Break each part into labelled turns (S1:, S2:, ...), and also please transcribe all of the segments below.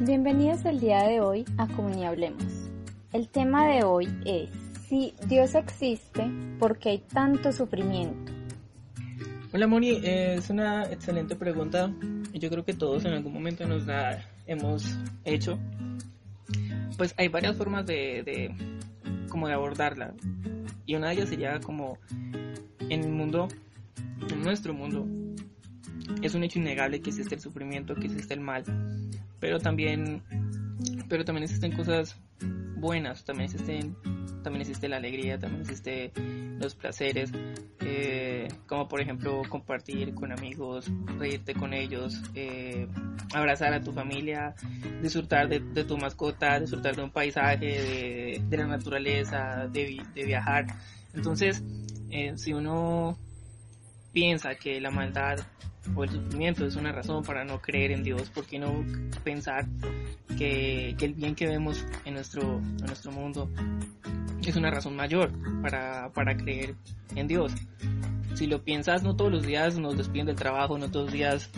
S1: Bienvenidos el día de hoy a Comunidad Hablemos. El tema de hoy es si Dios existe, ¿por qué hay tanto sufrimiento?
S2: Hola Moni, es una excelente pregunta. Yo creo que todos en algún momento nos la hemos hecho. Pues hay varias formas de, de como de abordarla. Y una de ellas sería como en el mundo, en nuestro mundo, es un hecho innegable que existe el sufrimiento, que existe el mal, pero también, pero también existen cosas buenas, también existen, también existe la alegría, también existe los placeres, eh, como por ejemplo compartir con amigos, reírte con ellos, eh, abrazar a tu familia, disfrutar de, tu mascota, disfrutar de un paisaje, de, la naturaleza, de, de viajar. Entonces, eh, si uno piensa que la maldad o el sufrimiento es una razón para no creer en Dios, ¿por qué no pensar que, el bien que vemos en nuestro, en nuestro mundo es una razón mayor para, para creer en Dios? Si lo piensas, no todos los días nos despiden del trabajo, no todos los días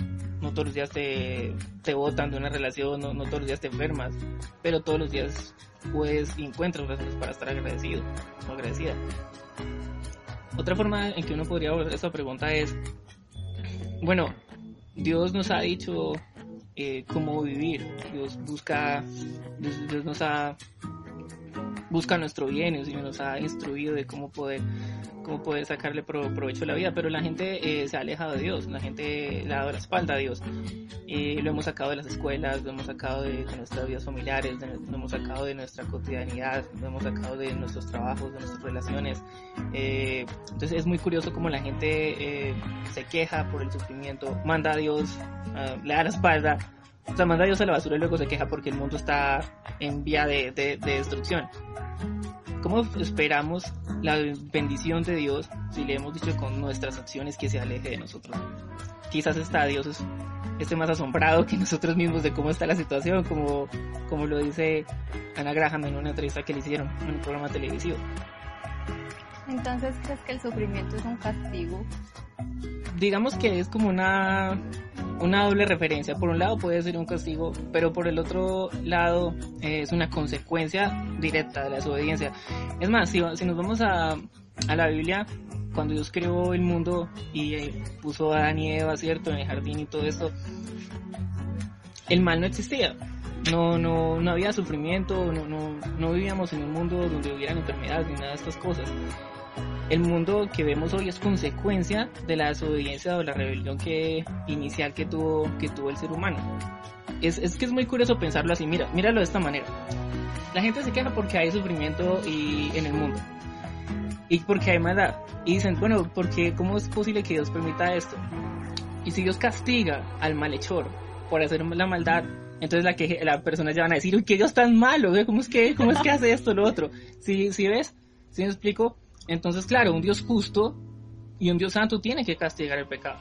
S2: no todos días te, te botan de una relación, no, no todos los días te enfermas, pero todos los días puedes y encuentras razones para estar agradecido o agradecida. Otra forma en que uno podría abordar esta pregunta es, bueno, Dios nos ha dicho eh, cómo vivir, Dios busca, Dios, nos ha busca nuestro bien, y nos ha instruido de cómo poder cómo poder sacarle provecho a la vida, pero la gente eh, se ha alejado de Dios, la gente le ha dado la espalda a Dios. Eh, lo hemos sacado de las escuelas, lo hemos sacado de, nuestras vidas familiares, lo hemos sacado de nuestra cotidianidad, lo hemos sacado de nuestros trabajos, de nuestras relaciones. Eh, entonces es muy curioso cómo la gente se queja por el sufrimiento, manda a Dios, ah, le da la espalda, o sea, manda a Dios a la basura y luego se queja porque el mundo está en vía de, de destrucción. ¿Cómo esperamos la bendición de Dios si le hemos dicho con nuestras acciones que se aleje de nosotros? Quizás está Dios esté más asombrado que nosotros mismos de cómo está la situación, como, como lo dice Ana Graham en una entrevista que le hicieron en un programa televisivo.
S1: Entonces, ¿crees que el sufrimiento es un castigo?
S2: Digamos que es como una una doble referencia. Por un lado puede ser un castigo, pero por el otro lado eh, es una consecuencia directa de la desobediencia. Es más, si, nos vamos a, a, la Biblia, cuando Dios creó el mundo y eh, puso a Adán y Eva, en el jardín y todo esto, el mal no existía. No, no, no había sufrimiento, no, no, no vivíamos en un mundo donde hubieran enfermedades ni nada de estas cosas el mundo que vemos hoy es consecuencia de la desobediencia o la rebelión que inicial que tuvo que tuvo el ser humano. Es, es que es muy curioso pensarlo así, mira, míralo de esta manera. La gente se queja porque hay sufrimiento y, en el mundo. Y porque hay maldad. Y dicen, bueno, porque ¿cómo es posible que Dios permita esto? Y si Dios castiga al malhechor por hacer la maldad, entonces la que la persona ya van a decir, uy, qué Dios tan malo, ¿cómo es que, cómo es que hace esto, lo otro? Si, si ves, si me explico, entonces, claro, un Dios justo y un Dios santo tiene que castigar el pecado.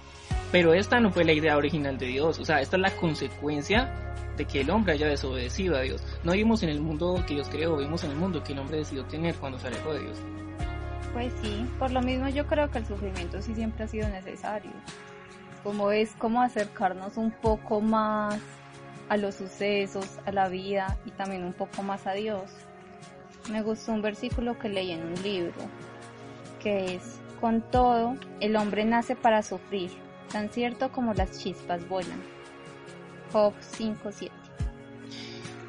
S2: Pero esta no fue la idea original de Dios. O sea, esta es la consecuencia de que el hombre haya desobedecido a Dios. No vivimos en el mundo que Dios creó, vivimos en el mundo que el hombre decidió tener cuando se alejó de Dios.
S1: Pues sí, por lo mismo yo creo que el sufrimiento sí siempre ha sido necesario. Como es como acercarnos un poco más a los sucesos, a la vida y también un poco más a Dios. Me gustó un versículo que leí en un libro que es, con todo, el hombre nace para sufrir, tan cierto como las chispas vuelan. Job 5.7.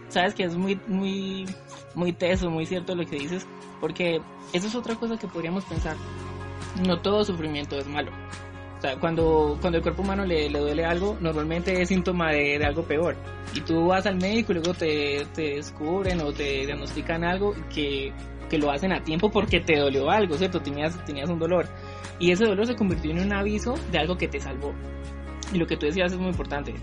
S2: Sabes que es muy, muy, muy teso, muy cierto lo que dices, porque eso es otra cosa que podríamos pensar. No todo sufrimiento es malo. O sea, cuando, cuando el cuerpo humano le, le duele algo, normalmente es síntoma de, de, algo peor. Y tú vas al médico y luego te, te descubren o te diagnostican algo que que lo hacen a tiempo porque te dolió algo, ¿cierto? Tenías, tenías un dolor. Y ese dolor se convirtió en un aviso de algo que te salvó. Y lo que tú decías es muy importante.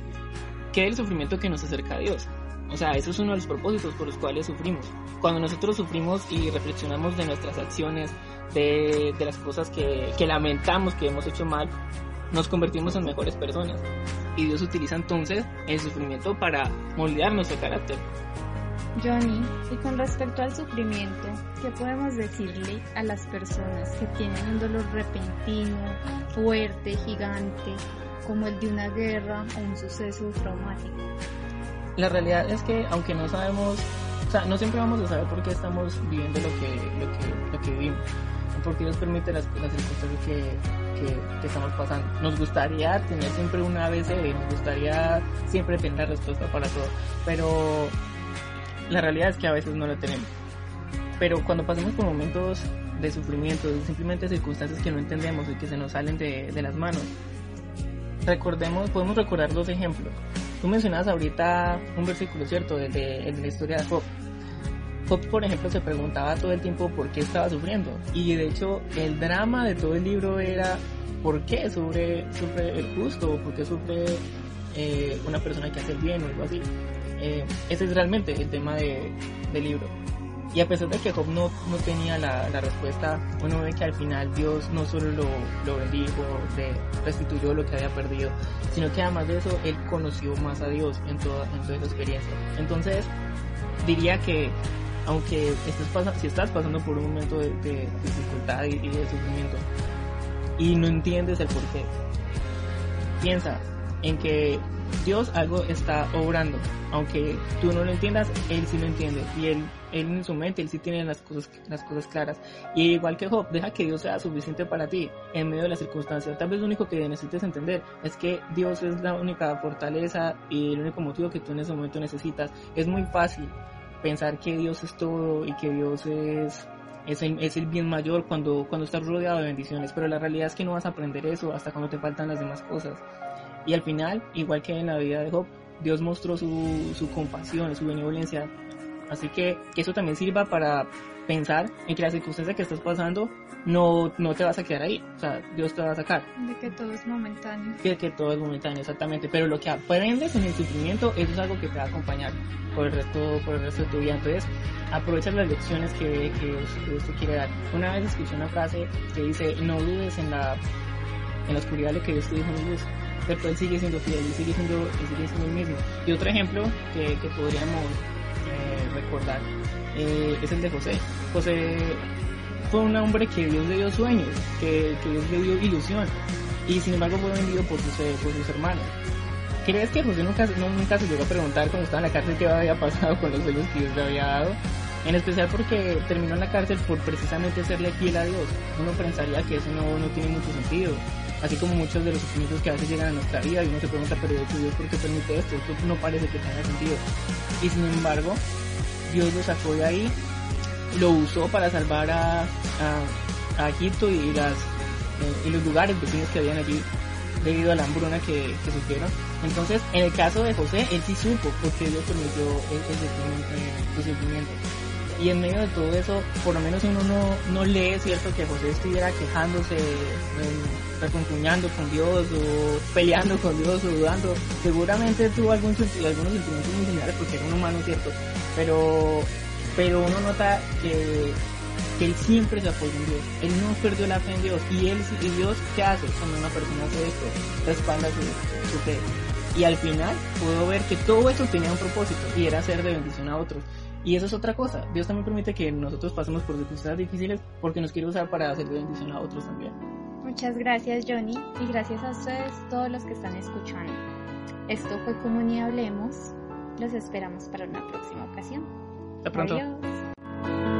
S2: ¿Qué es el sufrimiento que nos acerca a Dios? O sea, eso es uno de los propósitos por los cuales sufrimos. Cuando nosotros sufrimos y reflexionamos de nuestras acciones, de, de las cosas que, que lamentamos que hemos hecho mal, nos convertimos en mejores personas. Y Dios utiliza entonces el sufrimiento para moldear nuestro carácter.
S1: Johnny, y con respecto al sufrimiento, ¿qué podemos decirle a las personas que tienen un dolor repentino, fuerte, gigante, como el de una guerra o un suceso traumático?
S2: La realidad es que aunque no sabemos, o sea, no siempre vamos a saber por qué estamos viviendo lo que, lo que, lo que vivimos, porque Dios permite las, las circunstancias que, que, que, estamos pasando. Nos gustaría tener siempre una ABC, nos gustaría siempre tener la respuesta para todo, pero la realidad es que a veces no la tenemos. Pero cuando pasamos por momentos de sufrimiento, de simplemente circunstancias que no entendemos y que se nos salen de, de las manos, recordemos, podemos recordar dos ejemplos. Tú mencionabas ahorita un versículo, ¿cierto? De, de la historia de Job. Job, por ejemplo, se preguntaba todo el tiempo por qué estaba sufriendo. Y de hecho, el drama de todo el libro era por qué sufre, sufre el justo, por qué sufre eh, una persona que hace el bien o algo así. Eh, ese es realmente el tema de, del libro. Y a pesar de que Job no, no tenía la, la, respuesta, uno ve que al final Dios no solo lo, lo bendijo, le restituyó lo que había perdido, sino que además de eso, él conoció más a Dios en toda, en toda esa experiencia. Entonces, diría que aunque estés pasando, si estás pasando por un momento de, de dificultad y, y de sufrimiento y no entiendes el porqué, piensa en que Dios algo está obrando, aunque tú no lo entiendas, Él sí lo entiende y Él, él en su mente, Él sí tiene las cosas, las cosas claras. Y igual que Job, deja que Dios sea suficiente para ti en medio de las circunstancias. Tal vez lo único que necesites entender es que Dios es la única fortaleza y el único motivo que tú en ese momento necesitas. Es muy fácil pensar que Dios es todo y que Dios es es el, es el, bien mayor cuando, cuando estás rodeado de bendiciones, pero la realidad es que no vas a aprender eso hasta cuando te faltan las demás cosas. Y al final, igual que en la vida de Job, Dios mostró su, su compasión, su benevolencia. Así que que eso también sirva para pensar en que la circunstancia que estás pasando no, no te vas a quedar ahí. O sea, Dios te va a sacar.
S1: De que todo es momentáneo.
S2: De que todo es momentáneo, exactamente. Pero lo que aprendes en el sufrimiento, eso es algo que te va a acompañar por el resto, por el resto de tu vida. Entonces, aprovecha las lecciones que, que, Dios, que Dios te quiere dar. Una vez escuché una frase que dice, no dudes en la, en la oscuridad lo que Dios te dijo en luz pero él sigue siendo fiel, él sigue siendo, sigue siendo el mismo. Y otro ejemplo que, que podríamos eh, recordar eh, es el de José. José fue un hombre que Dios le dio sueños, que, que Dios le dio ilusión, y sin embargo fue vendido por sus, por sus hermanos. ¿Crees que José nunca, nunca se llegó a preguntar cuando estaba en la cárcel qué había pasado con los sueños que Dios le había dado? En especial porque terminó en la cárcel por precisamente serle fiel a Dios. Uno pensaría que eso no, no tiene mucho sentido así como muchos de los sufrimientos que a veces llegan a nuestra vida y uno se pregunta, pero Dios, ¿por qué permite esto? Esto no parece que tenga sentido. Y sin embargo, Dios lo sacó de ahí, lo usó para salvar a, a, Egipto y, las, eh, y los lugares vecinos que habían allí debido a la hambruna que, que, sufrieron. Entonces, en el caso de José, él sí supo porque Dios permitió el, sufrimiento, el sufrimiento. Y en medio de todo eso, por lo menos uno no, no lee, ¿cierto? Que José estuviera quejándose, eh, reconcuñando con Dios o peleando con Dios o dudando. Seguramente tuvo algún, algunos sentimientos muy similares porque era un humano, ¿cierto? Pero, pero uno nota que, que él siempre se apoyó en Dios. Él no perdió la fe en Dios. Y él, y Dios, ¿qué hace cuando una persona hace esto? Respalda su, fe. Y al final puedo ver que todo eso tenía un propósito y era ser de bendición a otros. Y eso es otra cosa. Dios también permite que nosotros pasemos por circunstancias difíciles porque nos quiere usar para hacer de bendición a otros también.
S1: Muchas gracias Johnny y gracias a ustedes todos los que están escuchando. Esto fue Comunidad Hablemos. Los esperamos para una próxima ocasión.
S2: Hasta pronto.
S1: Adiós.